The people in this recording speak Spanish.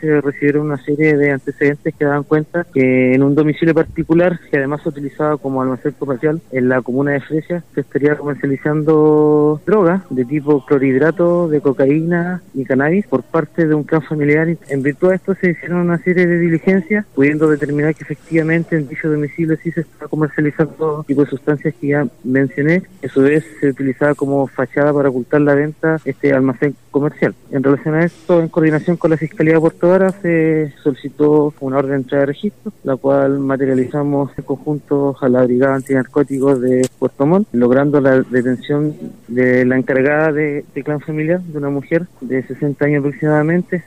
se recibieron una serie de antecedentes que daban cuenta que en un domicilio particular, que además se utilizaba como almacén comercial en la comuna de Fresia, se estaría comercializando drogas de tipo clorhidrato, de cocaína y cannabis por parte de un clan familiar. En virtud de esto se hicieron una serie de diligencias, pudiendo determinar que efectivamente en dicho domicilio sí se está comercializando tipo de sustancias que ya mencioné, a su vez se utilizaba como fachada para ocultar la venta este almacén comercial. En relación a esto, en coordinación con la Fiscalía de Puerto Vara, se solicitó una orden de entrada de registro, la cual materializamos en conjunto a la Brigada Antinarcóticos de Puerto Montt, logrando la detención de la encargada de, de clan familiar, de una mujer de 60 años aproximadamente,